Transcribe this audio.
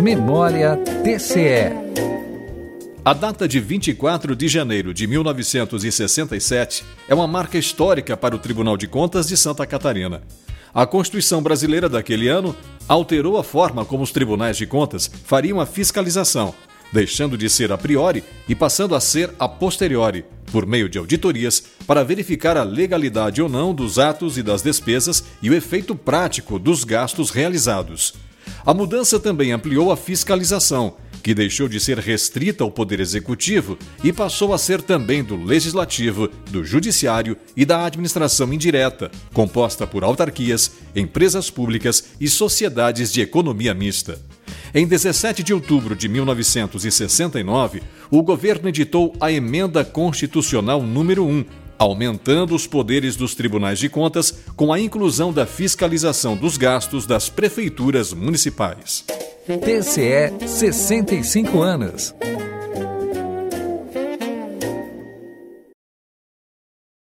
Memória TCE. A data de 24 de janeiro de 1967 é uma marca histórica para o Tribunal de Contas de Santa Catarina. A Constituição brasileira daquele ano alterou a forma como os tribunais de contas fariam a fiscalização, deixando de ser a priori e passando a ser a posteriori, por meio de auditorias, para verificar a legalidade ou não dos atos e das despesas e o efeito prático dos gastos realizados. A mudança também ampliou a fiscalização, que deixou de ser restrita ao Poder Executivo e passou a ser também do Legislativo, do Judiciário e da Administração Indireta, composta por autarquias, empresas públicas e sociedades de economia mista. Em 17 de outubro de 1969, o governo editou a Emenda Constitucional número 1, aumentando os poderes dos tribunais de contas com a inclusão da fiscalização dos gastos das prefeituras municipais. TCE 65 anos.